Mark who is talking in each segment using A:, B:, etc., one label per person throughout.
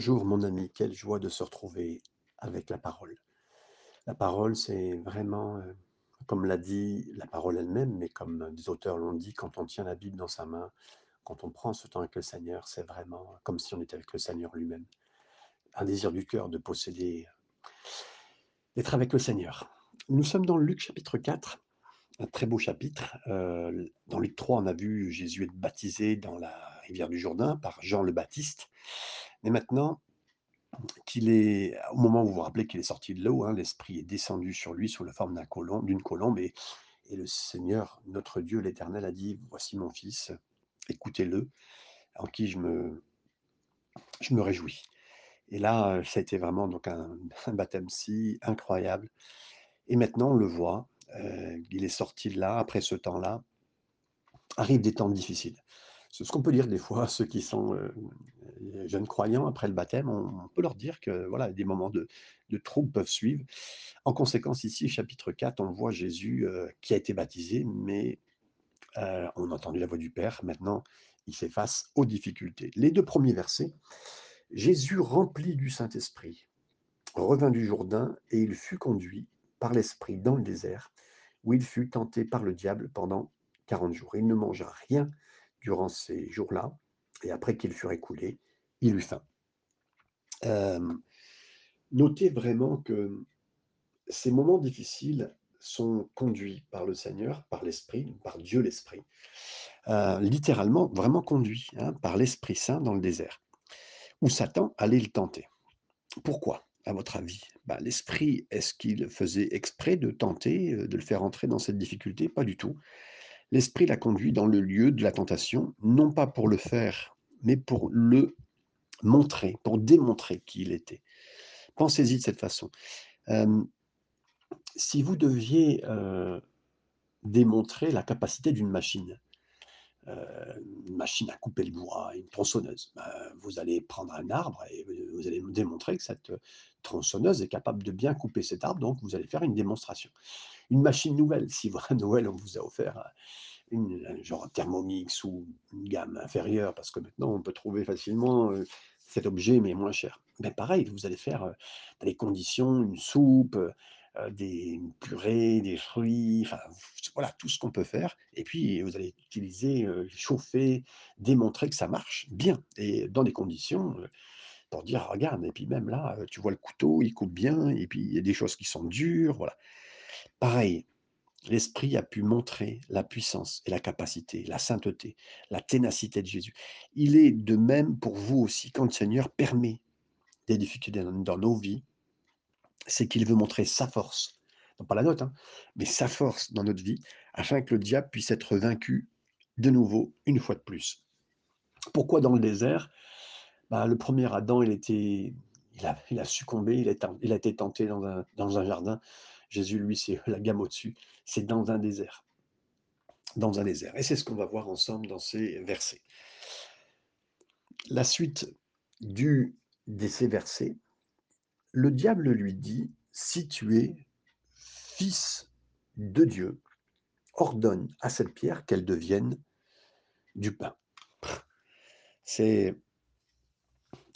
A: Bonjour mon ami, quelle joie de se retrouver avec la parole. La parole, c'est vraiment, euh, comme l'a dit la parole elle-même, mais comme des auteurs l'ont dit, quand on tient la Bible dans sa main, quand on prend ce temps avec le Seigneur, c'est vraiment comme si on était avec le Seigneur lui-même. Un désir du cœur de posséder, d'être avec le Seigneur. Nous sommes dans Luc chapitre 4, un très beau chapitre. Euh, dans Luc 3, on a vu Jésus être baptisé dans la rivière du Jourdain par Jean le Baptiste. Mais maintenant qu'il est, au moment où vous vous rappelez qu'il est sorti de l'eau, hein, l'Esprit est descendu sur lui sous la forme d'un d'une colombe, et, le Seigneur, notre Dieu, l'Éternel, a dit, voici mon Fils, écoutez-le, en qui je me, je me réjouis. Et là, ça a été vraiment donc un, baptême si incroyable. Et maintenant, on le voit, euh, il est sorti de là, après ce temps-là, arrivent des temps difficiles. C'est ce qu'on peut dire des fois à ceux qui sont euh, jeunes croyants après le baptême. On, peut leur dire que voilà, des moments de, de troubles peuvent suivre. En conséquence, ici, chapitre 4, on voit Jésus euh, qui a été baptisé, mais euh, on a entendu la voix du Père. Maintenant, il fait face aux difficultés. Les deux premiers versets Jésus, rempli du Saint-Esprit, revint du Jourdain et il fut conduit par l'Esprit dans le désert, où il fut tenté par le diable pendant 40 jours. Il ne mangea rien durant ces jours-là, et après qu'il fut écoulé, il eut faim. Euh, notez vraiment que ces moments difficiles sont conduits par le Seigneur, par l'Esprit, par Dieu l'Esprit, euh, littéralement vraiment conduits hein, par l'Esprit Saint dans le désert, où Satan allait le tenter. Pourquoi, à votre avis bah, L'Esprit, est-ce qu'il faisait exprès de tenter, euh, de le faire entrer dans cette difficulté? Pas du tout. L'Esprit l'a conduit dans le lieu de la tentation, non pas pour le faire, mais pour le montrer, pour démontrer qui il était. Pensez-y de cette façon. si vous deviez démontrer la capacité d'une machine, une machine à couper le bois, une tronçonneuse, ben, vous allez prendre un arbre et vous allez démontrer que cette tronçonneuse est capable de bien couper cet arbre, donc vous allez faire une démonstration une machine nouvelle. Si à Noël, on vous a offert une, genre un Thermomix ou une gamme inférieure, parce que maintenant, on peut trouver facilement cet objet, mais moins cher. Mais pareil, vous allez faire dans les conditions une soupe, des purées, des fruits, enfin voilà, tout ce qu'on peut faire. Et puis, vous allez utiliser, chauffer, démontrer que ça marche bien et dans des conditions pour dire, regarde, et puis même là, tu vois le couteau, il coupe bien, et puis il y a des choses qui sont dures, voilà. Pareil, l'Esprit a pu montrer la puissance et la capacité, la sainteté, la ténacité de Jésus. Il est de même pour vous aussi quand le Seigneur permet des difficultés dans, nos vies, c'est qu'il veut montrer sa force, non pas la note, hein, mais sa force dans notre vie, afin que le diable puisse être vaincu de nouveau, une fois de plus. Pourquoi dans le désert? Bah, Le premier Adam, il, était, il, a, succombé, il a, été tenté dans un jardin Jésus, lui, c'est la gamme au-dessus. C'est dans un désert. Dans un désert. Et c'est ce qu'on va voir ensemble dans ces versets. La suite du, de ces versets, le diable lui dit, si tu es fils de Dieu, ordonne à cette pierre qu'elle devienne du pain. C'est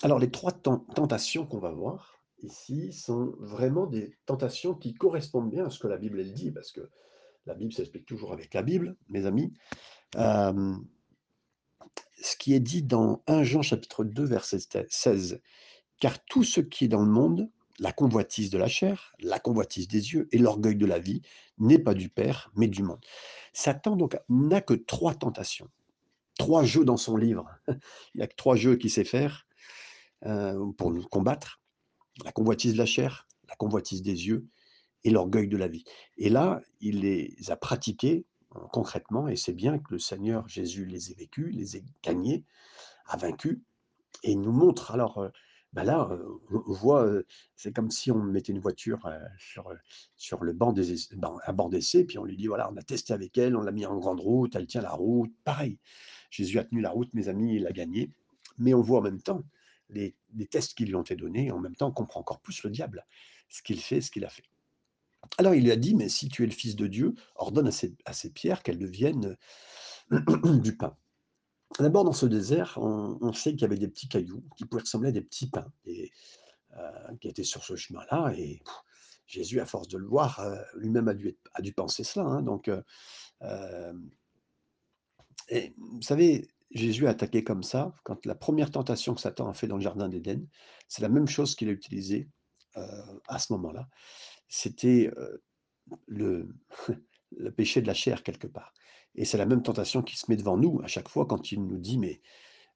A: alors les trois tentations qu'on va voir ici sont vraiment des tentations qui correspondent bien à ce que la Bible elle dit, parce que la Bible s'explique toujours avec la Bible, mes amis. ce qui est dit dans 1 Jean chapitre 2 verset 16, car tout ce qui est dans le monde, la convoitise de la chair, la convoitise des yeux et l'orgueil de la vie n'est pas du Père, mais du monde. Satan donc n'a que trois tentations, trois jeux dans son livre. Il a que trois jeux qu'il sait faire euh, pour nous combattre la convoitise de la chair, la convoitise des yeux et l'orgueil de la vie. Et là, il les a pratiqués euh, concrètement, et c'est bien que le Seigneur Jésus les ait vécus, les ait gagnés, a vaincus, et il nous montre. Alors euh, ben là, euh, on voit, c'est comme si on mettait une voiture sur, le banc des, à bord d'essai, puis on lui dit voilà, on a testé avec elle, on l'a mis en grande route, elle tient la route. Pareil, Jésus a tenu la route, mes amis, il a gagné. Mais on voit en même temps les, tests qui lui ont été donnés, et en même temps, comprend encore plus le diable, ce qu'il fait, ce qu'il a fait. Alors il lui a dit, mais si tu es le Fils de Dieu, ordonne à ces, pierres qu'elles deviennent du pain. D'abord, dans ce désert, on sait qu'il y avait des petits cailloux qui pouvaient ressembler à des petits pains heu, qui étaient sur ce chemin-là et Jésus, à force de le voir, heu, lui-même a dû penser cela, hein, donc et vous savez, Jésus a attaqué comme ça, quand la première tentation que Satan a fait dans le jardin d'Éden, c'est la même chose qu'il a utilisée, heu, à ce moment-là. C'était, heu, le péché de la chair quelque part et c'est la même tentation qui se met devant nous à chaque fois quand il nous dit: «Mais,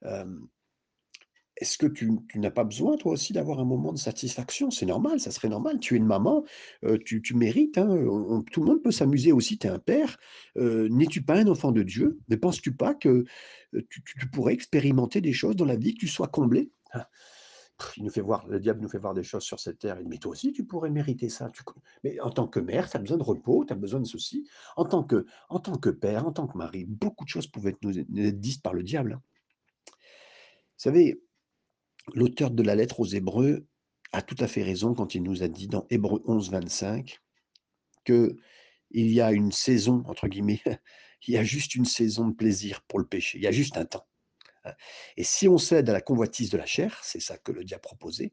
A: hem, est-ce que tu n'as pas besoin toi aussi d'avoir un moment de satisfaction? C'est normal, ça serait normal. Tu es une maman, heu, tu mérites, hein, tout le monde peut s'amuser aussi, tu es un père. Heu, n'es-tu pas un enfant de Dieu? Ne penses-tu pas que, heu, tu pourrais expérimenter des choses dans la vie, que tu sois comblé?» ah, il nous fait voir le diable nous fait voir des choses sur cette terre, «Mais toi aussi tu pourrais mériter ça, mais en tant que mère, tu as besoin de repos, tu as besoin de ceci. En tant que en tant que père, en tant que mari», beaucoup de choses pouvaient être nous être dites par le diable, hein. Vous savez, L'auteur de la lettre aux Hébreux a tout à fait raison quand il nous a dit dans Hébreux 11, 25 qu'il y a une saison, entre guillemets, il y a juste une saison de plaisir pour le péché, il y a juste un temps. hein. Et si on cède à la convoitise de la chair, c'est ça que le diable proposait,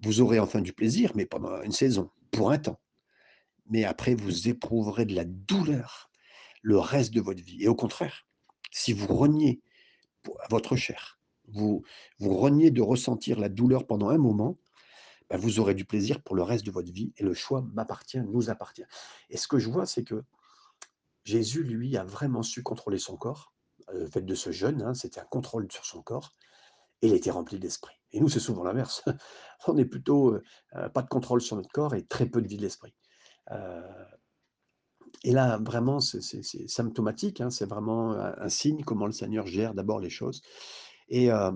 A: vous aurez enfin du plaisir, mais pendant une saison, pour un temps. Mais après, vous éprouverez de la douleur le reste de votre vie. Et au contraire, si vous reniez votre chair, vous, vous reniez de ressentir la douleur pendant un moment, bah, vous aurez du plaisir pour le reste de votre vie et le choix m'appartient, nous appartient. Et ce que je vois, c'est que Jésus, lui, a vraiment su contrôler son corps. Euh, Le fait de ce jeûne, hein, c'était un contrôle sur son corps et il était rempli d'esprit. Et nous, c'est souvent l'inverse. On est plutôt euh, euh, pas de contrôle sur notre corps et très peu de vie de l'esprit. Et là, vraiment, c'est symptomatique. hein, c'est vraiment un signe comment le Seigneur gère d'abord les choses. Et euh,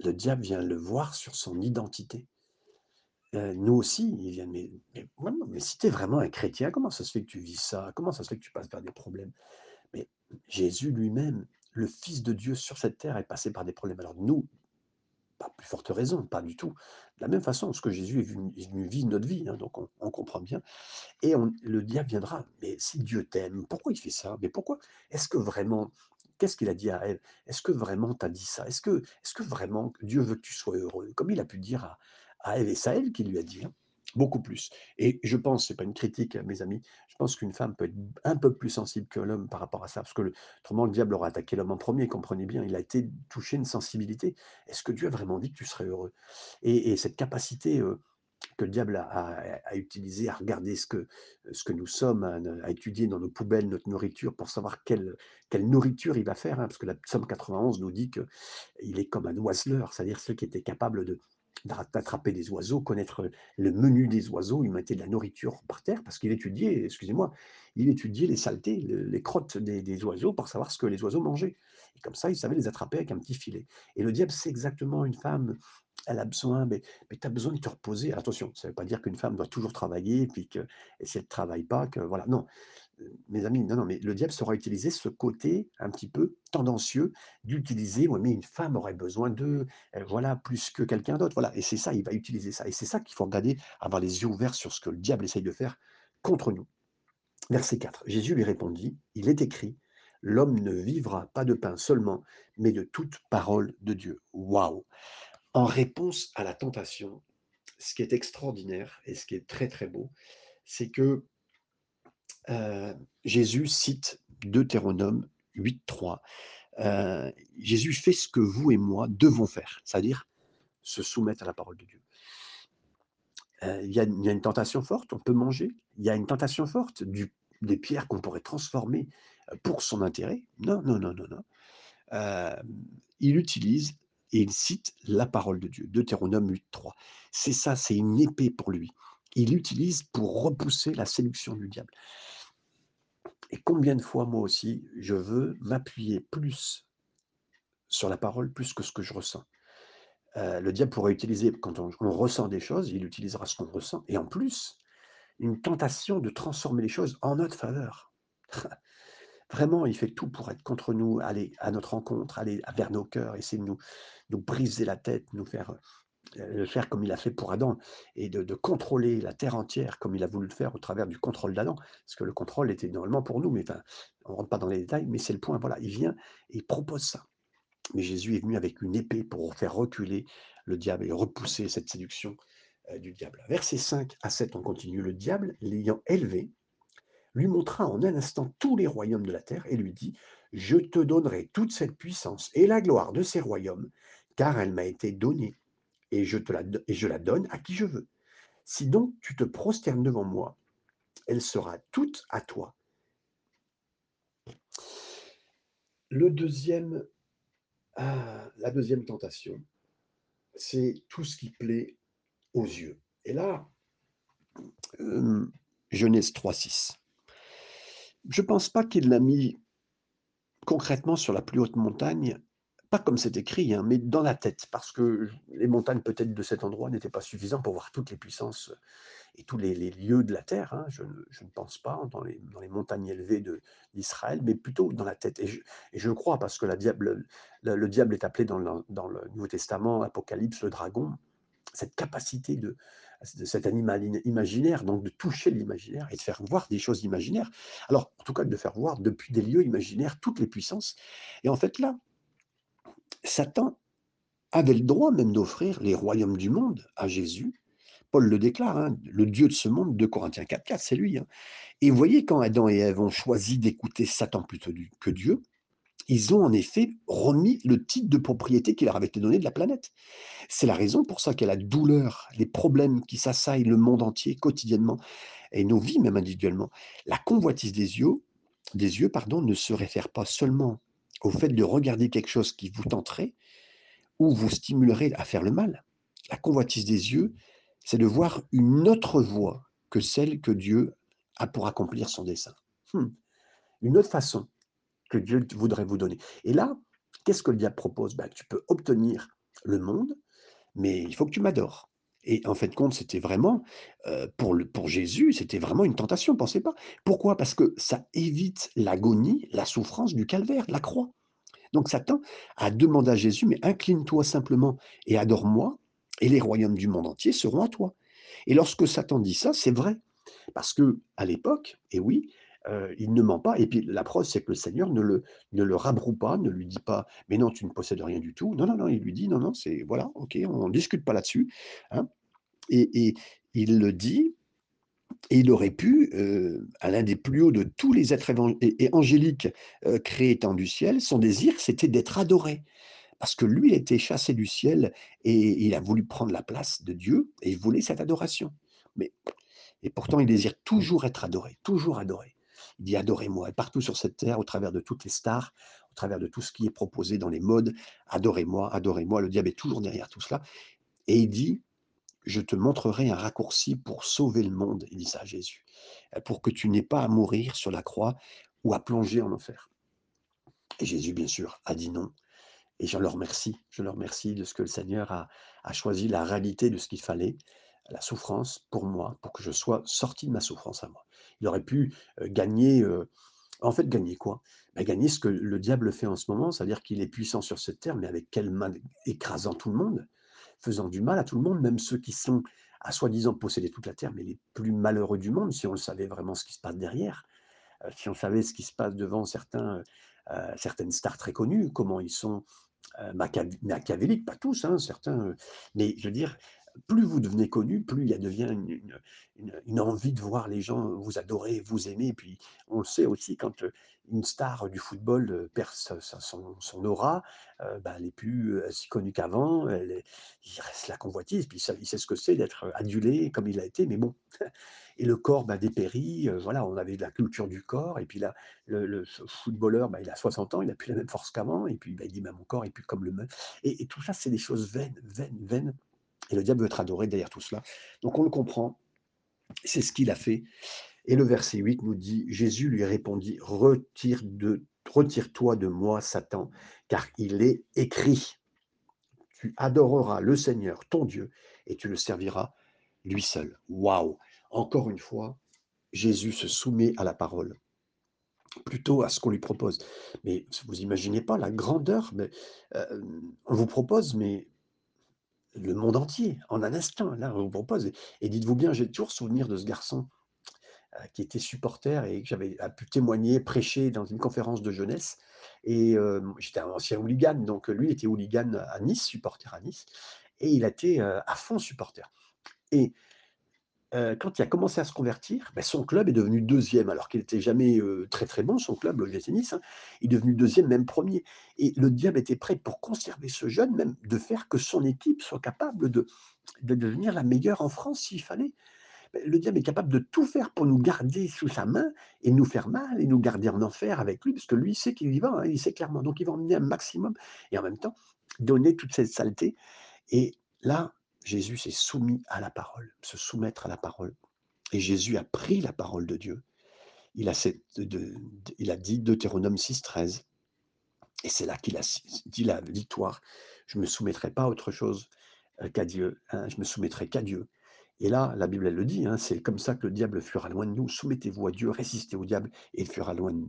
A: le diable vient le voir sur son identité. Heu, nous aussi, ils viennent: «Mais mais mais si tu es vraiment un chrétien, comment ça se fait que tu vis ça? Comment ça se fait que tu passes par des problèmes?» mais Jésus lui-même, le fils de Dieu sur cette terre est passé par des problèmes. Alors nous, pas plus forte raison, pas du tout. De la même façon, parce que Jésus est venu vivre notre vie, hein, donc on on comprend bien et on le diable viendra: «Mais si Dieu t'aime, pourquoi il fait ça? Mais pourquoi? Est-ce que vraiment» qu'est-ce qu'il a dit à Ève? «Est-ce que vraiment tu as dit ça? Est-ce que est-ce que vraiment Dieu veut que tu sois heureux?» comme il a pu dire à à Ève et c'est qu'il lui a dit, hein, beaucoup plus et je pense, c'est pas une critique, mes amis, je pense qu'une femme peut être un peu plus sensible que l'homme par rapport à ça, parce que le autrement le diable aurait attaqué l'homme en premier. comprenez bien, il a été touché une sensibilité. Est-ce que Dieu a vraiment dit que tu serais heureux? Et et cette capacité, heu que le diable a, a, a utilisé à regarder ce que, nous sommes, à, étudier dans nos poubelles notre nourriture pour savoir quelle, nourriture il va faire. hein, parce que la Psaume 91 nous dit qu'il est comme un oiseleur, c'est-à-dire celui qui était capable d'attraper des oiseaux, connaître le menu des oiseaux, il mettait de la nourriture par terre parce qu'il étudiait, excusez-moi, il étudiait les saletés, le- les crottes des, des oiseaux pour savoir ce que les oiseaux mangeaient. Et comme ça, il savait les attraper avec un petit filet. Et le diable, c'est exactement une femme, elle a besoin, mais mais tu as besoin de te reposer. Attention, ça ne veut pas dire qu'une femme doit toujours travailler puis que si elle ne travaille pas, que voilà, non. Heu, mes amis, non, non, mais le diable saura utiliser ce côté un petit peu tendancieux d'utiliser: «Ouais, mais une femme aurait besoin de, heu, voilà, plus que quelqu'un d'autre», voilà et c'est ça, il va utiliser ça et c'est ça qu'il faut regarder, avoir les yeux ouverts sur ce que le diable essaye de faire contre nous. Verset 4, Jésus lui répondit: «Il est écrit: "L'homme ne vivra pas de pain seulement, mais de toute parole de Dieu"». Waouh! En réponse à la tentation, ce qui est extraordinaire et ce qui est très, très beau, c'est que, heu, Jésus cite Deutéronome 8:3. Heu, Jésus fait ce que vous et moi devons faire, c'est-à-dire se soumettre à la parole de Dieu. Heu, il y a y a une tentation forte, on peut manger. Il y a une tentation forte du des pierres qu'on pourrait transformer, heu, pour son intérêt. Non, non, non, non, non. Il utilise et il cite la parole de Dieu, Deutéronome 8:3. C'est ça, c'est une épée pour lui. Il l'utilise pour repousser la séduction du diable. Et combien de fois, moi aussi, je veux m'appuyer plus sur la parole, plus que ce que je ressens. Heu, le diable pourrait utiliser quand on ressent des choses, il utilisera ce qu'on ressent et en plus, une tentation de transformer les choses en notre faveur. Vraiment, il fait tout pour être contre nous, aller à notre rencontre, aller vers nos cœurs, essayer de nous nous briser la tête, nous faire, de faire comme il a fait pour Adam et de contrôler la terre entière comme il a voulu le faire au travers du contrôle d'Adam. Parce que le contrôle était normalement pour nous, mais on ne rentre pas dans les détails, mais c'est le point, voilà, il vient et propose ça. Mais Jésus est venu avec une épée pour faire reculer le diable et repousser cette séduction, heu, du diable. Versets 5 à 7, on continue: «Le diable, l'ayant élevé, lui montra en un instant tous les royaumes de la terre et lui dit: Je te donnerai toute cette puissance et la gloire de ces royaumes, car elle m'a été donnée, et je, la, donne à qui je veux. Si donc tu te prosternes devant moi, elle sera toute à toi. Le deuxième, ah, la deuxième tentation, c'est tout ce qui plaît aux yeux. Et là, euh, Genèse 3.6. Je ne pense pas qu'il l'a mis concrètement sur la plus haute montagne, pas comme c'est écrit, hein, mais dans la tête, parce que les montagnes peut-être de cet endroit n'étaient pas suffisantes pour voir toutes les puissances et tous les, lieux de la terre. Hein. Je, ne, pense pas dans les, montagnes élevées d'Israël, mais plutôt dans la tête. Et je, crois, parce que le, diable est appelé dans le, dans le Nouveau Testament, Apocalypse, le dragon, cette capacité de cet animal imaginaire, donc de toucher l'imaginaire et de faire voir des choses imaginaires. Alors, en tout cas, de faire voir depuis des lieux imaginaires toutes les puissances. Et en fait, là, Satan avait le droit même d'offrir les royaumes du monde à Jésus. Paul le déclare, hein, le Dieu de ce monde, de Corinthiens 4.4, c'est lui. Hein. Et vous voyez, quand Adam et Ève ont choisi d'écouter Satan plutôt que Dieu, ils ont en effet remis le titre de propriété qui leur avait été donné de la planète. C'est la raison pour ça qu'il y a la douleur, les problèmes qui s'assaillent le monde entier quotidiennement et nos vies même individuellement. La convoitise des yeux, des yeux pardon, ne se réfère pas seulement au fait de regarder quelque chose qui vous tenterait ou vous stimulerait à faire le mal. La convoitise des yeux, c'est de voir une autre voie que celle que Dieu a pour accomplir son dessein. Hmm. Une autre façon que Dieu voudrait vous donner. Et là, qu'est-ce que le diable propose? Ben, Tu peux obtenir le monde, mais il faut que tu m'adores. Et en fait, compte, c'était vraiment, euh, pour, le, pour Jésus, c'était vraiment une tentation, pensez pas. Pourquoi? Parce que ça évite l'agonie, la souffrance du calvaire, la croix. Donc Satan a demandé à Jésus, mais incline-toi simplement et adore-moi, et les royaumes du monde entier seront à toi. Et lorsque Satan dit ça, c'est vrai. Parce que à l'époque, et oui, il ne ment pas. Et puis la preuve, c'est que le Seigneur ne le, ne rabroue pas, ne lui dit pas, mais non, tu ne possèdes rien du tout. Non, non, non, il lui dit, non, non, c'est voilà, ok, on ne discute pas là-dessus. Hein. Et, il le dit, et il aurait pu, à l'un des plus hauts de tous les êtres angéliques créés étant du ciel, son désir, c'était d'être adoré. Parce que lui, il était chassé du ciel et il a voulu prendre la place de Dieu et il voulait cette adoration. Mais, et pourtant, il désire toujours être adoré, toujours adoré. Il dit adorez-moi. Et partout sur cette terre, au travers de toutes les stars, au travers de tout ce qui est proposé dans les modes, adorez-moi, adorez-moi. Le diable est toujours derrière tout cela. Et il dit je te montrerai un raccourci pour sauver le monde. Il dit ça à Jésus. Pour que tu n'aies pas à mourir sur la croix ou à plonger en enfer. Et Jésus, bien sûr, a dit non. Et je le remercie. Je le remercie de ce que le Seigneur a choisi la réalité de ce qu'il fallait, la souffrance pour moi, pour que je sois sorti de ma souffrance à moi. Il aurait pu gagner, en fait, gagner quoi? Bah, Gagner ce que le diable fait en ce moment, c'est-à-dire qu'il est puissant sur cette terre, mais avec quelle main écrasant tout le monde, faisant du mal à tout le monde, même ceux qui sont à soi-disant posséder toute la terre, mais les plus malheureux du monde, si on savait vraiment ce qui se passe derrière, si on savait ce qui se passe devant certains, certaines stars très connues, comment ils sont machiavéliques, pas tous, hein, certains, mais je veux dire, plus vous devenez connu, plus il y a devient une, envie de voir les gens vous adorer, vous aimer. Puis, on le sait aussi, quand une star du football perd son, aura, bah, elle n'est plus si connue qu'avant, il reste la convoitise, puis il sait ce que c'est d'être adulé comme il a été, mais bon. Et le corps bah, dépérit, voilà, on avait de la culture du corps, et puis là, le, footballeur, bah, il a 60 ans, il n'a plus la même force qu'avant, et puis il dit, bah, mon corps est plus comme le même. Et tout ça, c'est des choses vaines, vaines, vaines, et le diable veut être adoré derrière tout cela. Donc on le comprend. C'est ce qu'il a fait. Et le verset 8 nous dit, Jésus lui répondit, retire-toi de moi, Satan, car il est écrit, tu adoreras le Seigneur, ton Dieu, et tu le serviras lui seul. Waouh Encore une fois, Jésus se soumet à la parole, plutôt à ce qu'on lui propose. Mais vous imaginez pas la grandeur, euh, on vous propose, mais le monde entier en un instant. Là, on vous propose et dites-vous bien, j'ai toujours souvenir de ce garçon, heu, qui était supporter et que j'avais pu témoigner, prêcher dans une conférence de jeunesse et j'étais un ancien hooligan, donc lui était hooligan à Nice, supporter à Nice et il été, heu, à fond supporter et Heu, quand il a commencé à se convertir, bah, son club est devenu deuxième alors qu'il était jamais, heu, très, très bon son club, le Nice, hein. Il est devenu deuxième, même premier. et le diable était prêt pour conserver ce jeune, même de faire que son équipe soit capable de de devenir la meilleure en France s'il fallait. Beh, le diable est capable de tout faire pour nous garder sous sa main et nous faire mal et nous garder en enfer avec lui, parce que lui, sait qu'il y va, hein, il sait clairement. Donc il va emmener un maximum et en même temps, donner toute cette saleté et là, Jésus s'est soumis à la parole, se soumettre à la parole. Et Jésus a pris la parole de Dieu. Il a, dit Deutéronome 6.13. Et c'est là qu'il a dit la victoire. Je ne me soumettrai pas à autre chose euh, qu'à Dieu. hein, je me soumettrai qu'à Dieu. Et là, la Bible, le dit, hein, c'est comme ça que le diable fuira loin de nous. Soumettez-vous à Dieu, résistez au diable et il fuira loin de-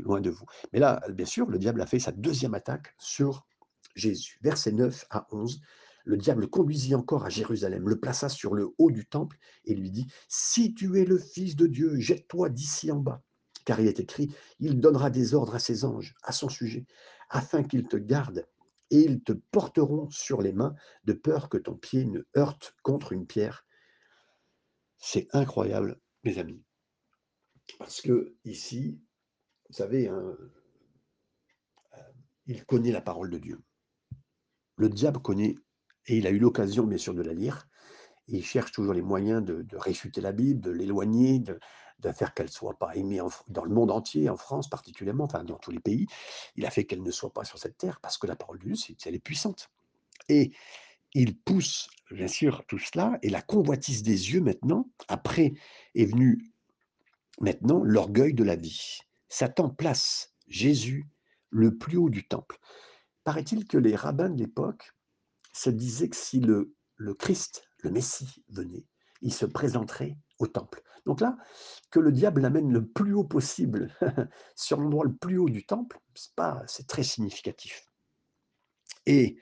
A: loin de vous. Mais là, bien sûr, le diable a fait sa deuxième attaque sur Jésus. Versets 9 à 11. Le diable conduisit encore à Jérusalem, le plaça sur le haut du temple et lui dit Si tu es le Fils de Dieu, jette-toi d'ici en bas. Car il est écrit Il donnera des ordres à ses anges à son sujet, afin qu'ils te gardent et ils te porteront sur les mains, de peur que ton pied ne heurte contre une pierre. C'est incroyable, mes amis. Parce que ici, vous savez, hein, il connaît la parole de Dieu. Le diable connaît, et il a eu l'occasion, bien sûr, de la lire. Il cherche toujours les moyens de, réfuter la Bible, de l'éloigner, de, faire qu'elle ne soit pas aimée dans le monde entier, en France particulièrement, enfin dans tous les pays. Il a fait qu'elle ne soit pas sur cette terre parce que la parole de Dieu, c'est, elle est puissante. Et il pousse, bien sûr, tout cela. Et la convoitise des yeux, maintenant, après, est venue Maintenant, l'orgueil de la vie. Satan place Jésus le plus haut du temple. Paraît-il que les rabbins de l'époque se disaient que si le, Christ, le Messie, venait, il se présenterait au temple. Donc là, que le diable l'amène le plus haut possible sur l'endroit le plus haut du temple, c'est très significatif. Et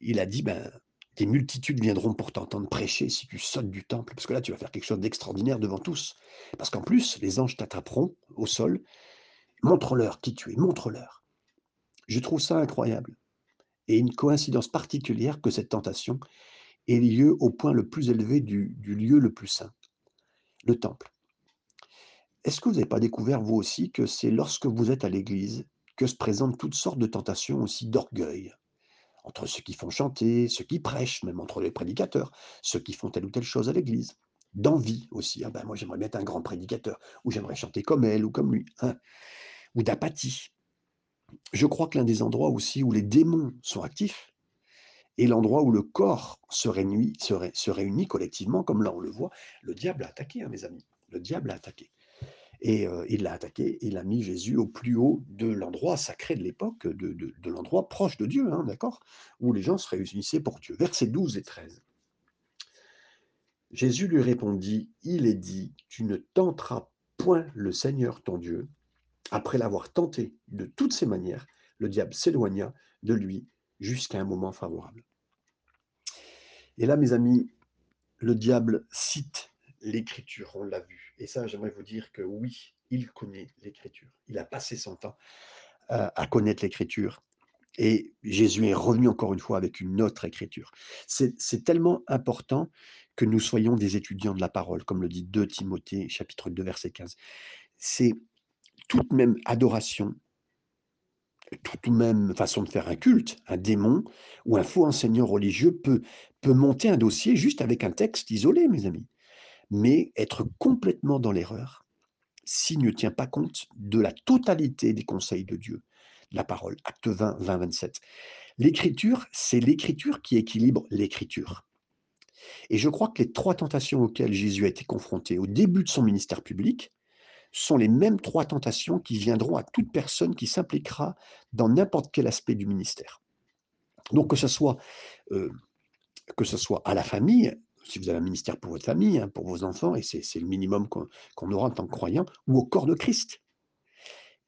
A: il a dit, ben, des multitudes viendront pour t'entendre prêcher si tu sautes du temple, parce que là, tu vas faire quelque chose d'extraordinaire devant tous. Parce qu'en plus, les anges t'attraperont au sol. Montre-leur qui tu es, montre-leur. Je trouve ça incroyable. Et une coïncidence particulière que cette tentation ait lieu au point le plus élevé du, lieu le plus saint, le temple. Est-ce que vous n'avez pas découvert, vous aussi, que c'est lorsque vous êtes à l'église que se présentent toutes sortes de tentations aussi d'orgueil, entre ceux qui font chanter, ceux qui prêchent, même entre les prédicateurs, ceux qui font telle ou telle chose à l'église? D'envie aussi. Ah ben moi, j'aimerais bien être un grand prédicateur, ou j'aimerais chanter comme elle ou comme lui. hein. Ou d'apathie. Je crois que l'un des endroits aussi où les démons sont actifs est l'endroit où le corps se réunit, collectivement, comme là on le voit. Le diable a attaqué, hein, mes amis. Le diable a attaqué. Et euh, il l'a attaqué, il a mis Jésus au plus haut de l'endroit sacré de l'époque, de l'endroit proche de Dieu, hein, d'accord? Où les gens se réunissaient pour Dieu. Versets 12 et 13. Jésus lui répondit, Il est dit, tu ne tenteras point le Seigneur ton Dieu. Après l'avoir tenté de toutes ses manières, le diable s'éloigna de lui jusqu'à un moment favorable. Et là, mes amis, le diable cite l'écriture, on l'a vu. Et ça, j'aimerais vous dire que oui, il connaît l'écriture. Il a passé son temps à, à connaître l'écriture. Et Jésus est revenu encore une fois avec une autre écriture. C'est tellement important que nous soyons des étudiants de la parole, comme le dit 2 Timothée chapitre 2 verset 15. C'est toute même adoration, toute même façon de faire un culte, un démon ou un faux enseignant religieux peut, monter un dossier juste avec un texte isolé, mes amis, mais être complètement dans l'erreur s'il ne tient pas compte de la totalité des conseils de Dieu, de la parole. Acte 20, 20, 27. L'écriture, c'est l'écriture qui équilibre l'écriture. Et je crois que les trois tentations auxquelles Jésus a été confronté au début de son ministère public sont les mêmes trois tentations qui viendront à toute personne qui s'impliquera dans n'importe quel aspect du ministère. Donc que ce soit, euh, que ce soit à la famille, si vous avez un ministère pour votre famille, hein, pour vos enfants, et c'est le minimum qu'on aura en tant que croyant, ou au corps de Christ.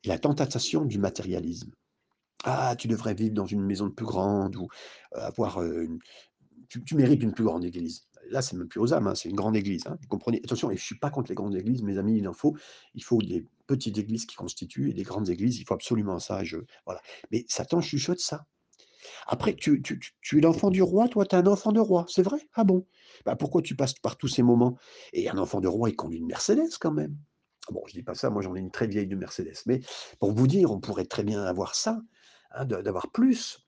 A: La tentation du matérialisme. Ah, tu devrais vivre dans une maison plus grande ou avoir euh, une, tu mérites une plus grande église. Là, c'est même plus aux âmes, hein, c'est une grande église. hein, vous comprenez? Attention, et je ne suis pas contre les grandes églises, mes amis, il en faut. Il faut des petites églises qui constituent et des grandes églises, il faut absolument ça. Je, voilà. Mais Satan chuchote ça. Après, tu, tu, tu- es l'enfant du roi, toi, tu es un enfant de roi, c'est vrai? Ah bon? Bah, Pourquoi tu passes par tous ces moments? Et un enfant de roi, il conduit une Mercedes quand même. Bon, je dis pas ça, moi j'en ai une très vieille de Mercedes. Mais pour vous dire, on pourrait très bien avoir ça, hein, d'avoir plus.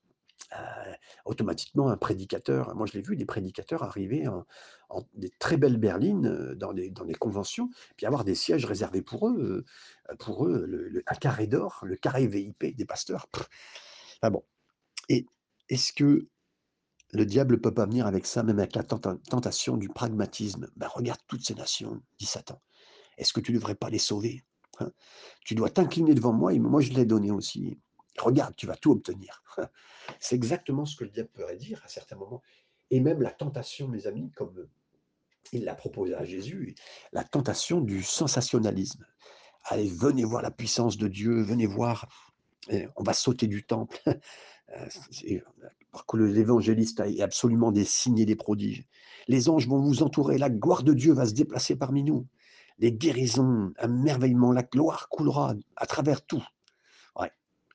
A: Automatiquement, un prédicateur, moi je l'ai vu, des prédicateurs arriver en, des très belles berlines dans des, dans conventions, puis avoir des sièges réservés pour eux, pour eux, le, un carré d'or, le carré VIP des pasteurs. Enfin bon. Et est-ce que le diable peut pas venir avec ça, même avec la tenta- tentation du pragmatisme? Ben, Regarde toutes ces nations, dit Satan. Est-ce que tu ne devrais pas les sauver hein? Tu dois t'incliner devant moi, et moi je l'ai donné aussi. Regarde, tu vas tout obtenir. C'est exactement ce que le diable pourrait dire à certains moments. Et même la tentation, mes amis, comme il l'a proposé à Jésus, la tentation du sensationnalisme. Allez, venez voir la puissance de Dieu, venez voir, eh, on va sauter du temple. Euh, c'est- alors que l'évangéliste a absolument des signes et des prodiges. Les anges vont vous entourer, la gloire de Dieu va se déplacer parmi nous. Les guérisons, un merveillement, la gloire coulera à travers tout.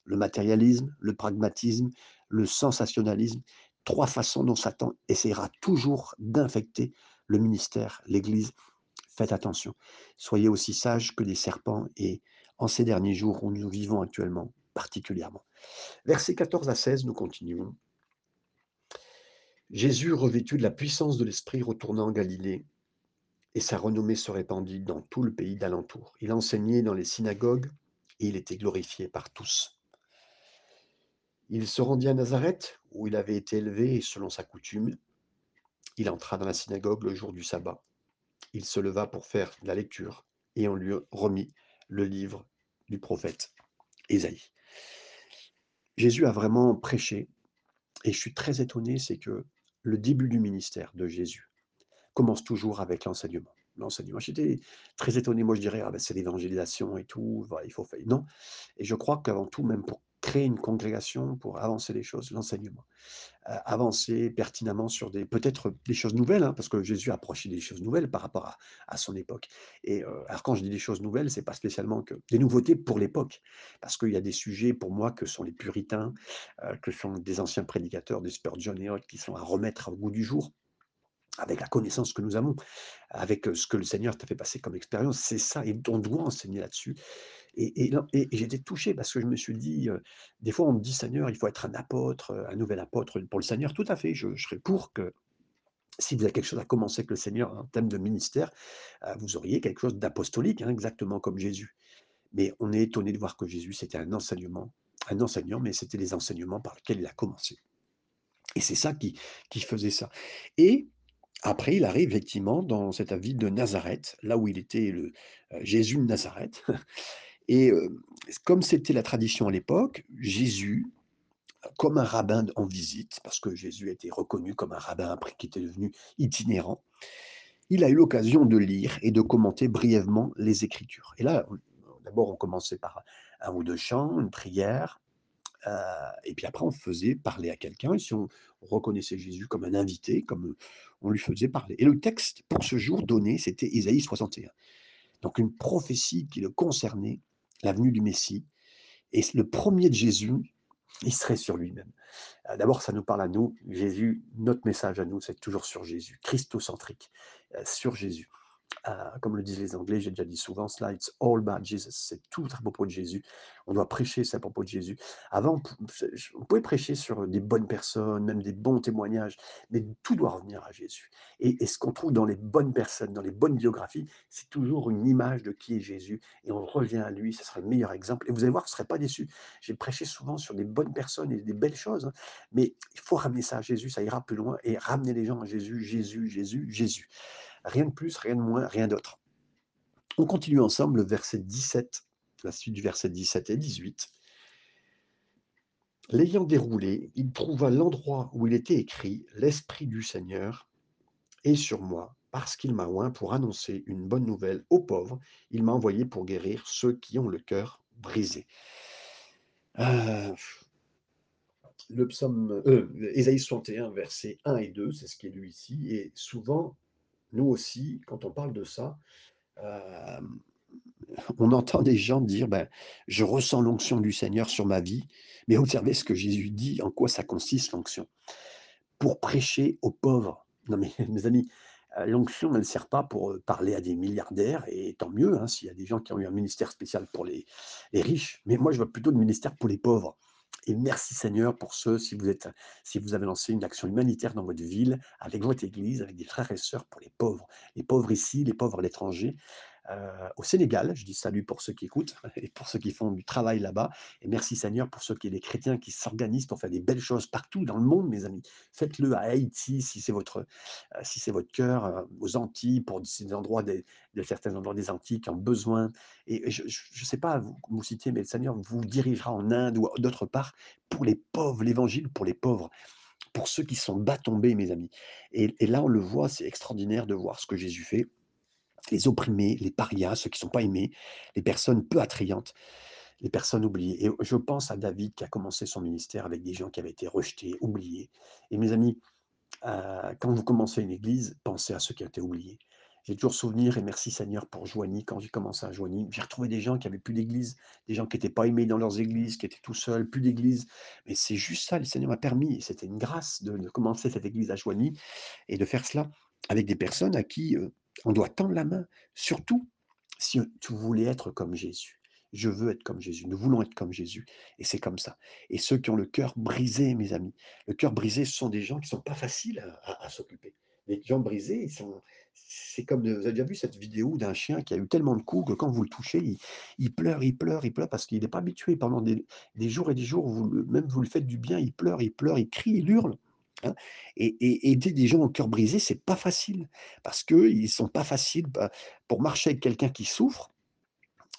A: Le matérialisme, le pragmatisme, le sensationnalisme, trois façons dont Satan essaiera toujours d'infecter le ministère, l'Église. Faites attention. Soyez aussi sages que des serpents et en ces derniers jours où nous vivons actuellement particulièrement. Versets 14 à 16, nous continuons. Jésus, revêtu de la puissance de l'Esprit, retourna en Galilée, et sa renommée se répandit dans tout le pays d'alentour. Il enseignait dans les synagogues, et il était glorifié par tous. Il se rendit à Nazareth, où il avait été élevé, et selon sa coutume, il entra dans la synagogue le jour du sabbat. Il se leva pour faire la lecture, et on lui remit le livre du prophète Ésaïe. Jésus a vraiment prêché, et je suis très étonné, c'est que le début du ministère de Jésus commence toujours avec l'enseignement. L'enseignement. J'étais très étonné, moi je dirais, ah ben, c'est l'évangélisation et tout, il faut faire. Non, et je crois qu'avant tout, même pour créer une congrégation, pour avancer les choses, l'enseignement. Euh, avancer pertinemment sur des peut-être des choses nouvelles, hein, parce que Jésus approchait des choses nouvelles par rapport à, à son époque. Et euh, alors quand je dis des choses nouvelles, c'est pas spécialement que des nouveautés pour l'époque, parce qu'il y a des sujets pour moi que sont les puritains, euh, que sont des anciens prédicateurs, des Spurgeon et autres, qui sont à remettre au goût du jour avec la connaissance que nous avons, avec ce que le Seigneur t'a fait passer comme expérience. C'est ça, et on doit enseigner là-dessus. Et, j'étais touché parce que je me suis dit, des fois on me dit, Seigneur, il faut être un apôtre, un nouvel apôtre pour le Seigneur. Tout à fait, je, serais pour que si vous avez quelque chose à commencer avec le Seigneur en thème de ministère, euh, vous auriez quelque chose d'apostolique, hein, exactement comme Jésus. Mais on est étonné de voir que Jésus, c'était un enseignement, un enseignant, mais c'était les enseignements par lesquels il a commencé. Et c'est ça qui, qui faisait ça. Et après, il arrive effectivement dans cette ville de Nazareth, là où il était le euh, Jésus de Nazareth. Et euh, comme c'était la tradition à l'époque, Jésus, comme un rabbin en visite, parce que Jésus était reconnu comme un rabbin après qui était devenu itinérant, il a eu l'occasion de lire et de commenter brièvement les Écritures. Et là, d'abord, on commençait par un ou deux chants, une prière, euh, et puis après, on faisait parler à quelqu'un, et si on reconnaissait Jésus comme un invité, comme on lui faisait parler. Et le texte pour ce jour donné, c'était Isaïe 61. Donc une prophétie qui le concernait, la venue du Messie. Et le premier de Jésus, il serait sur lui-même. Euh, D'abord, ça nous parle à nous. Jésus, notre message à nous, c'est toujours sur Jésus, christocentrique, euh, sur Jésus. Euh, comme le disent les Anglais, j'ai déjà dit souvent cela, it's all about Jesus. C'est tout à propos de Jésus. On doit prêcher ça à propos de Jésus. Avant, on pouvait prêcher sur des bonnes personnes, même des bons témoignages, mais tout doit revenir à Jésus. Et, et ce qu'on trouve dans les bonnes personnes, dans les bonnes biographies, c'est toujours une image de qui est Jésus. Et on revient à lui, ce sera le meilleur exemple. Et vous allez voir, vous ne serez pas déçus. J'ai prêché souvent sur des bonnes personnes et des belles choses, hein, mais il faut ramener ça à Jésus, ça ira plus loin, et ramener les gens à Jésus, Jésus, Jésus, Jésus. Rien de plus, rien de moins, rien d'autre. On continue ensemble le verset 17, la suite du verset 17 et 18. L'ayant déroulé, il trouva l'endroit où il était écrit L'Esprit du Seigneur est sur moi, parce qu'il m'a oint pour annoncer une bonne nouvelle aux pauvres. Il m'a envoyé pour guérir ceux qui ont le cœur brisé. Euh, le psaume, heu, Ésaïe 61, versets 1 et 2, c'est ce qui est lu ici et souvent, nous aussi, quand on parle de ça, hem, on entend des gens dire: «Ben, je ressens l'onction du Seigneur sur ma vie», mais observez ce que Jésus dit, en quoi ça consiste l'onction. Pour prêcher aux pauvres. Non mais mes amis, heu, l'onction, ne sert pas pour, heu, parler à des milliardaires et tant mieux, hein, s'il y a des gens qui ont eu un ministère spécial pour les les riches, mais moi je vois plutôt le ministère pour les pauvres et merci Seigneur pour ceux, si vous si vous avez lancé une action humanitaire dans votre ville, avec votre église, avec des frères et sœurs pour les pauvres. Les pauvres ici, les pauvres à l'étranger, heu, au Sénégal. Je dis salut pour ceux qui écoutent et pour ceux qui font du travail là-bas et merci Seigneur pour ceux qui les chrétiens qui s'organisent pour faire des belles choses partout dans le monde, mes amis. Faites-le à Haïti si c'est votre, heu, si c'est votre cœur, heu, aux Antilles, pour ces endroits des de certains endroits des Antilles qui ont besoin et je je sais pas vous vous citez, mais le Seigneur vous dirigera en Inde ou d'autre part pour les pauvres, l'évangile pour les pauvres, pour ceux qui sont bas tombés, mes amis et là, on le voit, c'est extraordinaire de voir ce que Jésus fait les opprimés, les parias, ceux qui ne sont pas aimés, les personnes peu attrayantes, les personnes oubliées. Et je pense à David qui a commencé son ministère avec des gens qui avaient été rejetés, oubliés. Et mes amis, euh, quand vous commencez une église, pensez à ceux qui ont été oubliés. J'ai toujours souvenir, et merci Seigneur pour Joigny, quand j'ai commencé à Joigny, j'ai retrouvé des gens qui avaient plus d'église, des gens qui n'étaient pas aimés dans leurs églises, qui étaient tout seuls, plus d'église. Mais c'est juste ça, le Seigneur m'a permis, et c'était une grâce de, de commencer cette église à Joigny et de faire cela avec des personnes à qui euh, on doit tendre la main, surtout si tu voulais être comme Jésus. Je veux être comme Jésus. Nous voulons être comme Jésus. Et c'est comme ça. Et ceux qui ont le cœur brisé, mes amis, le cœur brisé, ce sont des gens qui ne sont pas faciles à, s'occuper. Les gens brisés, ils sont. C'est comme, vous avez déjà vu cette vidéo d'un chien qui a eu tellement de coups que quand vous le touchez, il, pleure, il pleure, il pleure parce qu'il n'est pas habitué. Pendant des, jours et des jours, même vous le faites du bien, il pleure, il pleure, il crie, il hurle. Hein et, aider des gens au cœur brisé, c'est pas facile parce qu'ils sont pas faciles bah, pour marcher avec quelqu'un qui souffre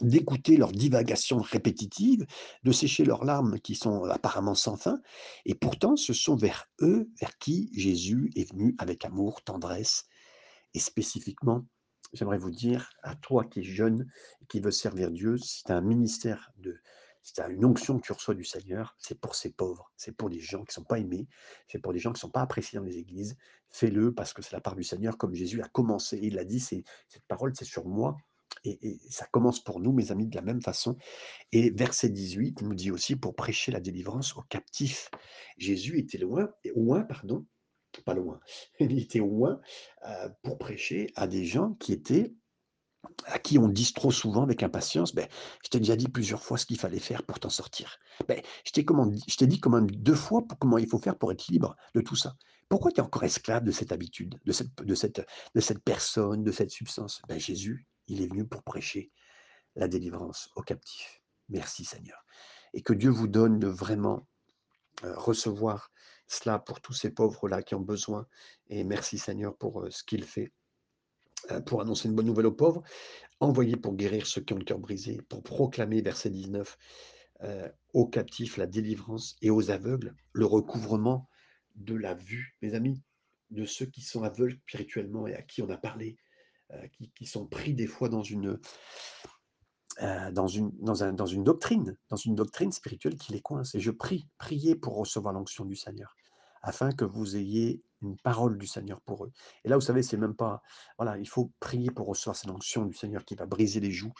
A: d'écouter leurs divagations répétitives, de sécher leurs larmes qui sont apparemment sans fin, et pourtant ce sont vers eux vers qui Jésus est venu avec amour, tendresse, et spécifiquement, j'aimerais vous dire, à toi qui es jeune et qui veux servir Dieu, si tu as un ministère de, as une onction que tu reçois du Seigneur, c'est pour ces pauvres, c'est pour des gens qui ne sont pas aimés, c'est pour des gens qui ne sont pas appréciés dans les églises. Fais-le parce que c'est la part du Seigneur, comme Jésus a commencé. Il l'a dit, c'est, cette parole, c'est sur moi. Et, et, ça commence pour nous, mes amis, de la même façon. Et verset 18 nous dit aussi pour prêcher la délivrance aux captifs. Jésus était loin, loin pardon, pas loin, il était loin euh, pour prêcher à des gens qui étaient à qui on dit trop souvent avec impatience, ben, je t'ai déjà dit plusieurs fois ce qu'il fallait faire pour t'en sortir. Ben, je t'ai t'ai dit quand même deux fois pour comment il faut faire pour être libre de tout ça. Pourquoi tu es encore esclave de cette habitude, de cette, de cette, de cette personne, de cette substance? Ben, Jésus, il est venu pour prêcher la délivrance aux captifs. Merci Seigneur. Et que Dieu vous donne de vraiment euh, recevoir cela pour tous ces pauvres-là qui ont besoin. Et merci Seigneur pour euh, ce qu'il fait pour annoncer une bonne nouvelle aux pauvres, envoyé pour guérir ceux qui ont le cœur brisé, pour proclamer, verset 19, euh, aux captifs la délivrance et aux aveugles le recouvrement de la vue, mes amis, de ceux qui sont aveugles spirituellement et à qui on a parlé, euh, qui, sont pris des fois dans une, euh, dans, une, dans, un, dans une doctrine, dans une doctrine spirituelle qui les coince. Et je prie, priez pour recevoir l'onction du Seigneur afin que vous ayez une parole du Seigneur pour eux. Et là, vous savez, c'est même pas. Voilà, il faut prier pour recevoir cette onction du Seigneur qui va briser les joues.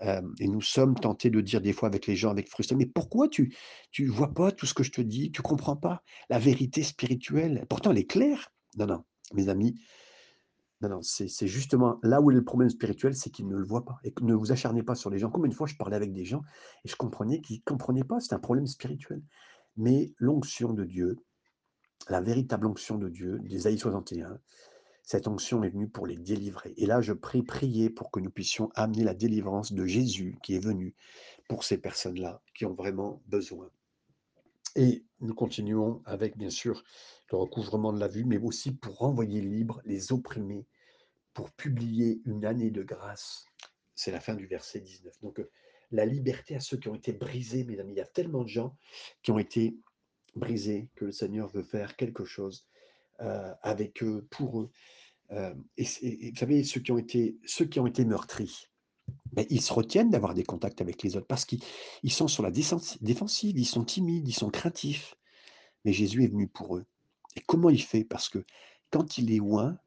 A: Et nous sommes tentés de dire des fois avec les gens, avec frustration, mais pourquoi tu tu vois pas tout ce que je te dis, tu comprends pas la vérité spirituelle? Pourtant, elle est claire. Non, non, mes amis, non, non, c'est justement là où est le problème spirituel, c'est qu'ils ne le voient pas. Et ne vous acharnez pas sur les gens. Combien une fois je parlais avec des gens et je comprenais qu'ils ne comprenaient pas, c'est un problème spirituel. Mais l'onction de Dieu, la véritable onction de Dieu, d'Ésaïe 61, cette onction est venue pour les délivrer. Et là, je prie, prier pour que nous puissions amener la délivrance de Jésus qui est venu pour ces personnes-là qui ont vraiment besoin. Et nous continuons avec, bien sûr, le recouvrement de la vue, mais aussi pour renvoyer libre les opprimés, pour publier une année de grâce. C'est la fin du verset 19. Donc, la liberté à ceux qui ont été brisés, mes amis. Il y a tellement de gens qui ont été brisés que le Seigneur veut faire quelque chose euh, avec eux, pour eux. Euh, et, vous savez, ceux qui ont été, ceux qui ont été meurtris, ben, ils se retiennent d'avoir des contacts avec les autres parce qu'ils sont sur la défensive, ils sont timides, ils sont craintifs. mais Jésus est venu pour eux. Et comment il fait? Parce que quand il est loin,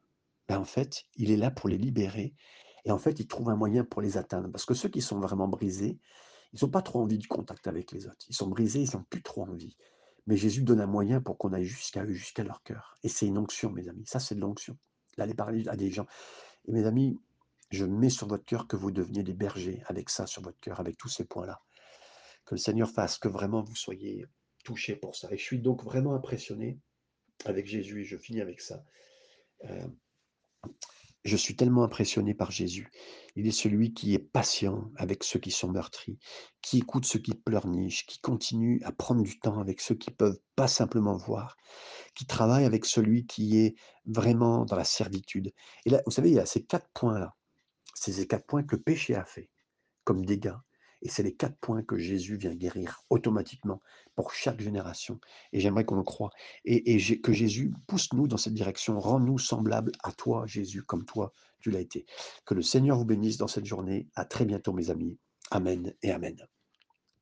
A: ben, en fait, il est là pour les libérer et en fait, il trouve un moyen pour les atteindre. Parce que ceux qui sont vraiment brisés, ils ont pas trop envie du contact avec les autres. Ils sont brisés, ils ont plus trop envie. Mais Jésus donne un moyen pour qu'on aille jusqu'à eux, jusqu'à leur cœur. Et c'est une onction, mes amis. Ça, c'est de l'onction. D'aller parler à des gens. Et mes amis, je mets sur votre cœur que vous deveniez des bergers avec ça sur votre cœur, avec tous ces points-là. Que le Seigneur fasse que vraiment vous soyez touchés pour ça. Et je suis donc vraiment impressionné avec Jésus, et je finis avec ça. Euh, je suis tellement impressionné par Jésus. Il est celui qui est patient avec ceux qui sont meurtris, qui écoute ceux qui pleurnichent, qui continue à prendre du temps avec ceux qui peuvent pas simplement voir, qui travaille avec celui qui est vraiment dans la servitude. Et là, vous savez, il y a ces quatre points-là. C'est ces quatre points que le péché a fait comme dégâts. Et c'est les quatre points que Jésus vient guérir automatiquement pour chaque génération. Et j'aimerais qu'on le croie. Et, que Jésus pousse-nous dans cette direction. Rends-nous semblables à toi, Jésus, comme toi, tu l'as été. Que le Seigneur vous bénisse dans cette journée. À très bientôt, mes amis. Amen et Amen.